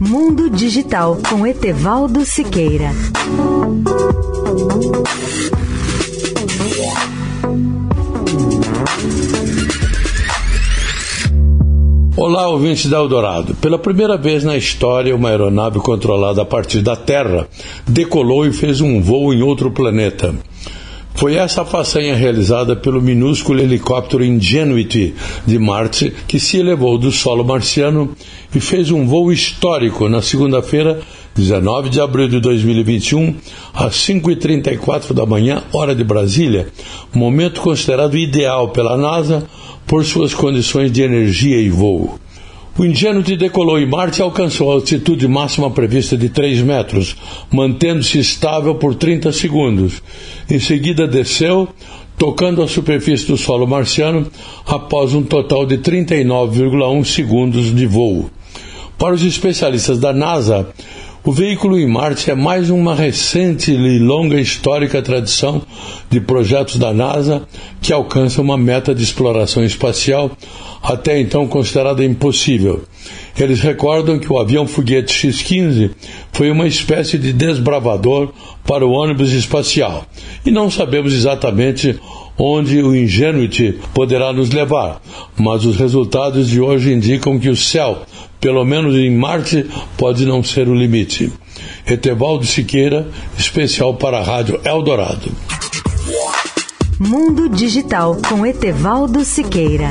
Mundo Digital com Etevaldo Siqueira. Olá, ouvintes da Eldorado. Pela primeira vez na história, uma aeronave controlada a partir da Terra decolou e fez um voo em outro planeta. Foi essa façanha realizada pelo minúsculo helicóptero Ingenuity de Marte, que se elevou do solo marciano e fez um voo histórico na segunda-feira, 19 de abril de 2021, às 5h34 da manhã, hora de Brasília, momento considerado ideal pela NASA por suas condições de energia e voo. O Ingenuity decolou em Marte e alcançou a altitude máxima prevista de 3 metros, mantendo-se estável por 30 segundos. Em seguida desceu, tocando a superfície do solo marciano após um total de 39,1 segundos de voo. Para os especialistas da NASA, o veículo em Marte é mais uma recente e longa histórica tradição de projetos da NASA que alcança uma meta de exploração espacial até então considerada impossível. Eles recordam que o avião foguete X-15 foi uma espécie de desbravador para o ônibus espacial e não sabemos exatamente onde o Ingenuity poderá nos levar, mas os resultados de hoje indicam que o céu, pelo menos em Marte, pode não ser o limite. Etevaldo Siqueira, especial para a Rádio Eldorado. Mundo Digital com Etevaldo Siqueira.